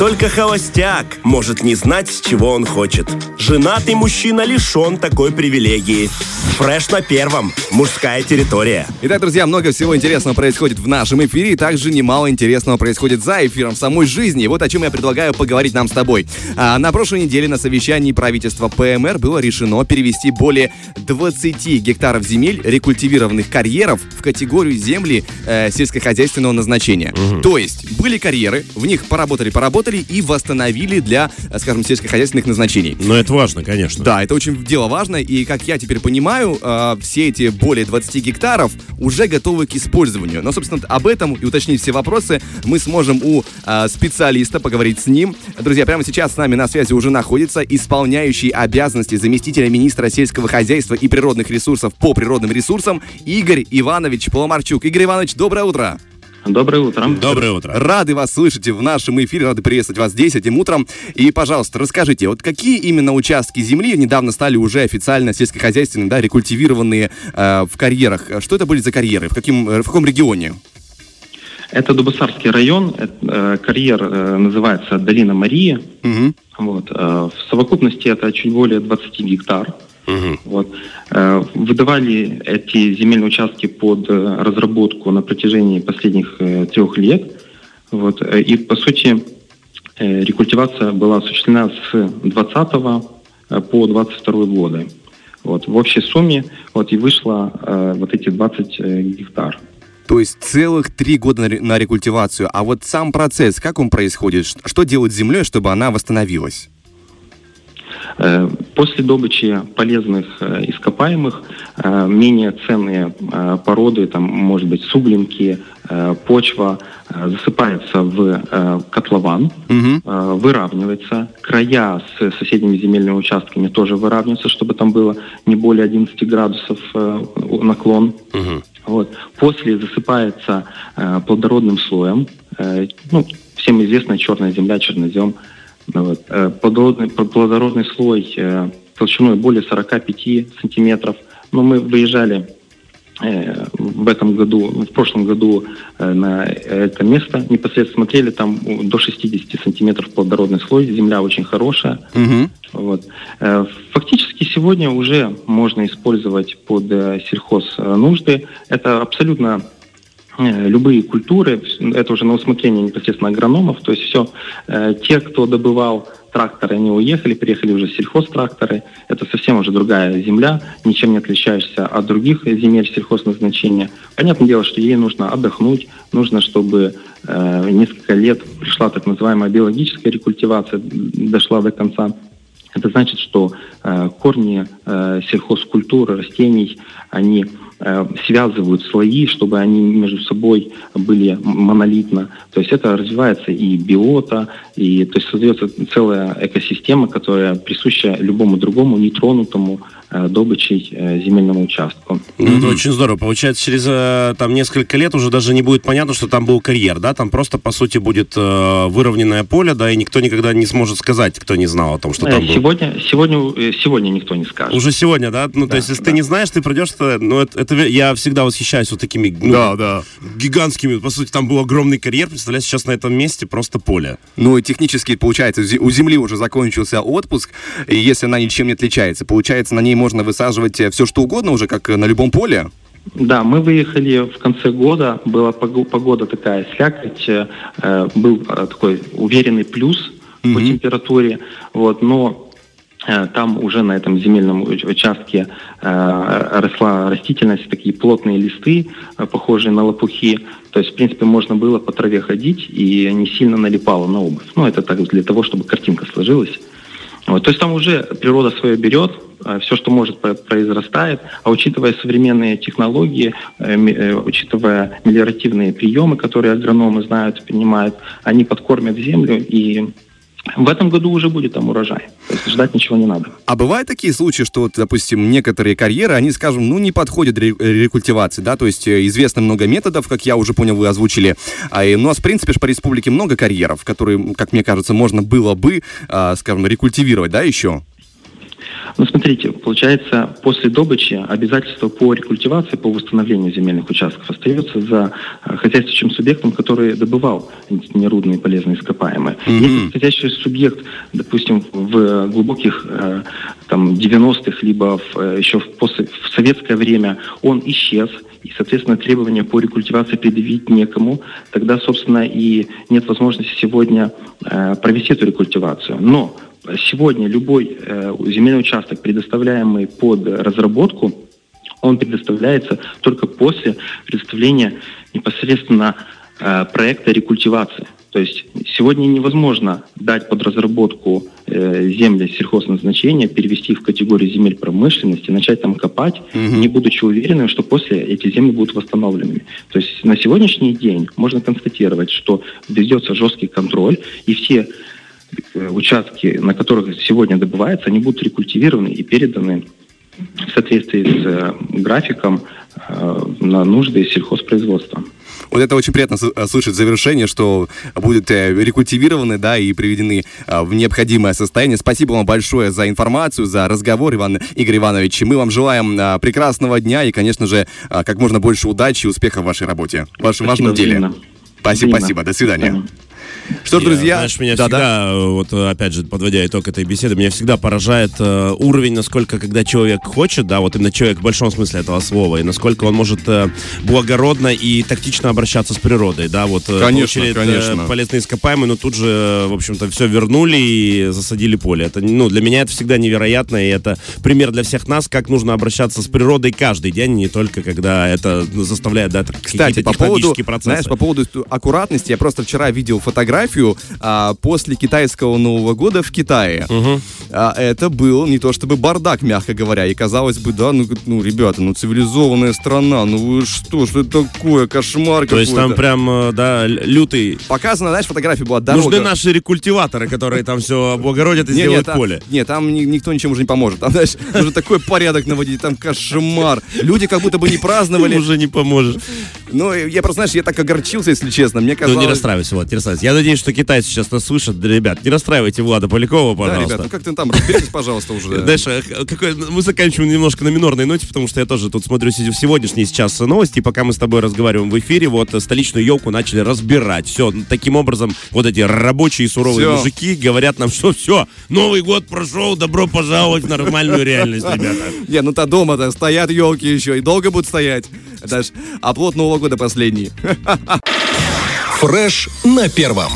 Только холостяк может не знать, с чего он хочет. Женатый мужчина лишен такой привилегии. Фреш на первом. Мужская территория. Итак, друзья, много всего интересного происходит в нашем эфире, и также немало интересного происходит за эфиром в самой жизни. Вот о чем я предлагаю поговорить нам с тобой. А, на прошлой неделе на совещании правительства ПМР было решено перевести более 20 гектаров земель рекультивированных карьеров в категорию земли э, сельскохозяйственного назначения. Угу. То есть были карьеры, в них поработали, поработали и восстановили для, э, скажем, сельскохозяйственных назначений. Но это важно, конечно. Да, это очень дело важно, и как я теперь понимаю, э, все эти более 20 гектаров уже готовы к использованию. Но, собственно, об этом и уточнить все вопросы мы сможем у э, специалиста поговорить с ним. Друзья, прямо сейчас с нами на связи уже находится исполняющий обязанности заместителя министра сельского хозяйства и природных ресурсов по природным ресурсам Игорь Иванович Поломарчук. Игорь Иванович, доброе утро. Доброе утро. Доброе утро. Рады вас слышать в нашем эфире, рады приветствовать вас здесь этим утром. И, пожалуйста, расскажите, вот какие именно участки земли недавно стали уже официально сельскохозяйственными, да, рекультивированные э, в карьерах? Что это были за карьеры? В, каким, в каком регионе? Это Дубасарский район, э, карьер э, называется Долина Марии. Угу. Вот, э, в совокупности это чуть более 20 гектар. Угу. Вот. Э, выдавали эти земельные участки под э, разработку на протяжении последних э, трех лет. Вот. И, по сути, рекультивация была осуществлена с 20 по 22 годы. Вот. В общей сумме вот, и вышло вот эти 20 гектар. То есть целых три года на рекультивацию. А вот сам процесс, как он происходит? Что делать с землей, чтобы она восстановилась? Э, после добычи полезных э, ископаемых э, менее ценные породы, там, может быть, суглинки, почва засыпается в котлован, угу. выравнивается, края с соседними земельными участками тоже выравниваются, чтобы там было не более 11 градусов наклон. Угу. Вот. После засыпается плодородным слоем, ну, всем известная черная земля, чернозем – вот. Э, плодородный, плодородный слой э, толщиной более 45 сантиметров. Но мы выезжали э, в этом году, в прошлом году на это место непосредственно смотрели, там до 60 сантиметров плодородный слой, земля очень хорошая. Угу. Вот. Фактически сегодня уже можно использовать под сельхоз нужды. Это абсолютно любые культуры, это уже на усмотрение непосредственно агрономов, то есть все, э, те, кто добывал тракторы, они уехали, приехали уже сельхозтракторы, это совсем уже другая земля, ничем не отличаешься от других земель сельхозназначения. Понятное дело, что ей нужно отдохнуть, нужно, чтобы э, несколько лет пришла так называемая биологическая рекультивация, дошла до конца. Это значит, что э, корни э, сельхозкультуры, растений, они Э, связывают слои, чтобы они между собой были монолитно. То есть это развивается и биота, и то есть создается целая экосистема, которая присуща любому другому нетронутому Э, добычей э, земельному участку. Ну, это очень здорово. Получается, через э, там несколько лет уже даже не будет понятно, что там был карьер, да? Там просто, по сути, будет выровненное поле, да, и никто никогда не сможет сказать, кто не знал о том, что там сегодня, был. Сегодня, сегодня никто не скажет. Уже сегодня, да? Ну, да, то есть, если да. ты не знаешь, ты придешь, то, ну, это, это я всегда восхищаюсь вот такими ну, да, да. гигантскими, по сути, там был огромный карьер, представляешь, сейчас на этом месте просто поле. Ну, и технически, получается, у Земли уже закончился отпуск, и если она ничем не отличается, получается, на ней можно высаживать э, все, что угодно уже, как на любом поле? Да, мы выехали в конце года, была погода такая слякоть, э, был э, такой уверенный плюс mm-hmm. по температуре, вот, но там уже на этом земельном участке росла растительность, такие плотные листы, похожие на лопухи. То есть, в принципе, можно было по траве ходить и не сильно налипало на обувь. Ну, это так для того, чтобы картинка сложилась. Вот, то есть там уже природа свое берет, а, все, что может, произрастает. А учитывая современные технологии, э, э, учитывая мелиоративные приемы, которые агрономы знают, понимают, они подкормят землю и в этом году уже будет там урожай. То есть ждать ничего не надо. А бывают такие случаи, что, вот, допустим, некоторые карьеры, они, скажем, ну, не подходят рекультивации, да, то есть э, известно много методов, как я уже понял, вы озвучили. А, и, ну, а в принципе, по республике много карьеров, которые, как мне кажется, можно было бы, а, скажем, рекультивировать, да, еще? Ну, смотрите, получается, после добычи обязательство по рекультивации, по восстановлению земельных участков остается за э, хозяйствующим субъектом, который добывал нерудные полезные ископаемые. Mm-hmm. Если хозяйствующий субъект, допустим, в глубоких э, там 90-х, либо в, еще в, после, в советское время он исчез, и, соответственно, требования по рекультивации предъявить некому, тогда, собственно, и нет возможности сегодня э, провести эту рекультивацию. Но сегодня любой э, земельный участок, предоставляемый под разработку, он предоставляется только после предоставления непосредственно э, проекта рекультивации. То есть сегодня невозможно дать под разработку э, земли сельхозназначения, перевести в категорию земель промышленности, начать там копать, угу. не будучи уверенным, что после эти земли будут восстановленными. То есть на сегодняшний день можно констатировать, что ведется жесткий контроль, и все участки, на которых сегодня добывается, они будут рекультивированы и переданы в соответствии с э, графиком э, на нужды сельхозпроизводства. Вот это очень приятно э, слышать завершение, что будут э, рекультивированы, да, и приведены э, в необходимое состояние. Спасибо вам большое за информацию, за разговор, Иван Игорь Иванович. Мы вам желаем прекрасного дня и, конечно же, как можно больше удачи и успеха в вашей работе, в вашем спасибо, важном деле. Спасибо, спасибо. До свидания. Что ж, друзья... Знаешь, меня да, всегда, да. вот опять же, подводя итог этой беседы, меня всегда поражает э, уровень, насколько, когда человек хочет, да, вот именно человек в большом смысле этого слова, и насколько он может э, благородно и тактично обращаться с природой, да, вот э, конечно, получили конечно. Э, полезные ископаемые, но тут же, в общем-то, все вернули и засадили поле. Это, ну, для меня это всегда невероятно, и это пример для всех нас, как нужно обращаться с природой каждый день, не только когда это заставляет, да, Кстати, по поводу, процессы. знаешь, по поводу аккуратности, я просто вчера видел фотографию фотографию а, после китайского Нового года в Китае. Угу. А, это был не то чтобы бардак, мягко говоря. И казалось бы, да, ну, ну ребята, ну цивилизованная страна, ну вы что, что это такое, кошмар То есть там прям, э, да, лютый... Показано, знаешь, фотография была дорога. Нужны наши рекультиваторы, которые там все облагородят и сделают поле. Нет, там никто ничем уже не поможет. Там, знаешь, уже такой порядок наводить, там кошмар. Люди как будто бы не праздновали. Уже не поможешь. Ну, я просто, знаешь, я так огорчился, если честно. Мне казалось... Ну, не расстраивайся, вот, не расстраивайся. Я надеюсь, что китайцы сейчас нас слышат. Ребят, не расстраивайте Влада Полякова, пожалуйста. Да, ребят, ну как ты там, разберитесь, пожалуйста, уже. Дальше, мы заканчиваем немножко на минорной ноте, потому что я тоже тут смотрю в сегодняшние сейчас новости, пока мы с тобой разговариваем в эфире, вот столичную елку начали разбирать. Все, таким образом, вот эти рабочие суровые все. мужики говорят нам, что все, Новый год прошел, добро пожаловать в нормальную реальность, ребята. Не, ну-то дома-то стоят елки еще, и долго будут стоять. Это ж оплот Нового года последний. Фреш на первом.